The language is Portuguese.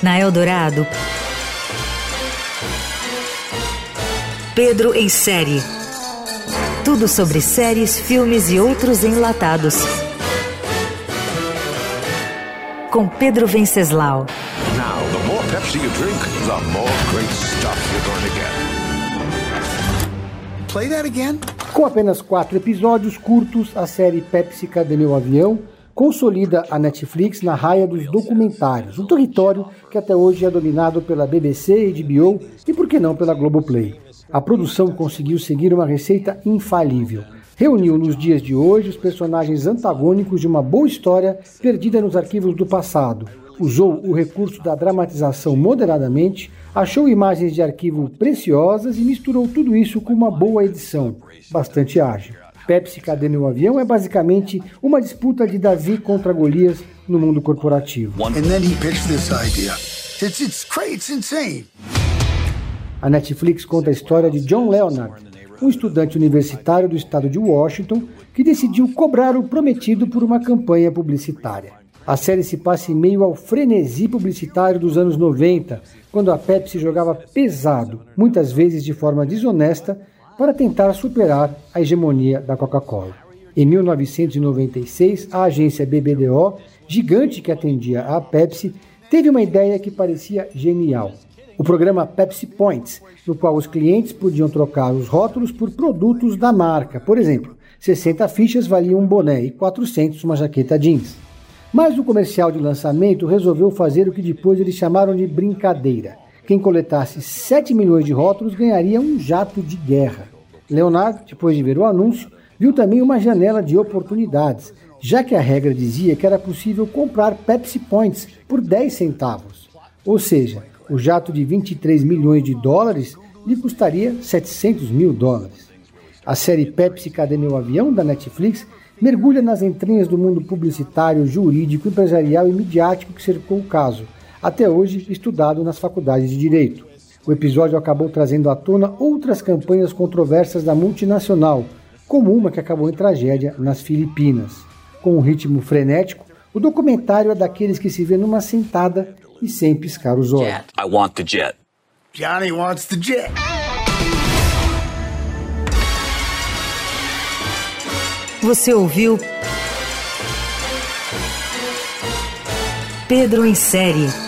Na Eldorado, Pedro em série. Tudo sobre séries, filmes e outros enlatados. Com Pedro Venceslau. Now, the more Pepsi you drink, the more great stuff you're going to get. Play that again? Com apenas quatro episódios curtos, a série Pepsi Cadê Meu Avião consolida a Netflix na raia dos documentários, um território que até hoje é dominado pela BBC, HBO e, por que não, pela Globoplay. A produção conseguiu seguir uma receita infalível. Reuniu nos dias de hoje os personagens antagônicos de uma boa história perdida nos arquivos do passado. Usou o recurso da dramatização moderadamente, achou imagens de arquivo preciosas e misturou tudo isso com uma boa edição, bastante ágil. Pepsi Cadê Meu Avião é basicamente uma disputa de Davi contra Golias no mundo corporativo. And then he pitched this idea. It's, it's crazy, it's insane. A Netflix conta a história de John Leonard, um estudante universitário do estado de Washington que decidiu cobrar o prometido por uma campanha publicitária. A série se passa em meio ao frenesi publicitário dos anos 90, quando a Pepsi jogava pesado, muitas vezes de forma desonesta, para tentar superar a hegemonia da Coca-Cola. Em 1996, a agência BBDO, gigante que atendia a Pepsi, teve uma ideia que parecia genial. O programa Pepsi Points, no qual os clientes podiam trocar os rótulos por produtos da marca. Por exemplo, 60 fichas valiam um boné e 400 uma jaqueta jeans. Mas o comercial de lançamento resolveu fazer o que depois eles chamaram de brincadeira quem coletasse 7 milhões de rótulos ganharia um jato de guerra. Leonardo, depois de ver o anúncio, viu também uma janela de oportunidades, já que a regra dizia que era possível comprar Pepsi Points por 10 centavos. Ou seja, o jato de 23 milhões de dólares lhe custaria 700 mil dólares. A série Pepsi Cadê Meu Avião, da Netflix, mergulha nas entranhas do mundo publicitário, jurídico, empresarial e midiático que cercou o caso até hoje estudado nas faculdades de Direito. O episódio acabou trazendo à tona outras campanhas controversas da multinacional, como uma que acabou em tragédia nas Filipinas. Com um ritmo frenético, o documentário é daqueles que se vê numa sentada e sem piscar os olhos. I want the jet. Johnny wants the jet. Você ouviu Pedro em série.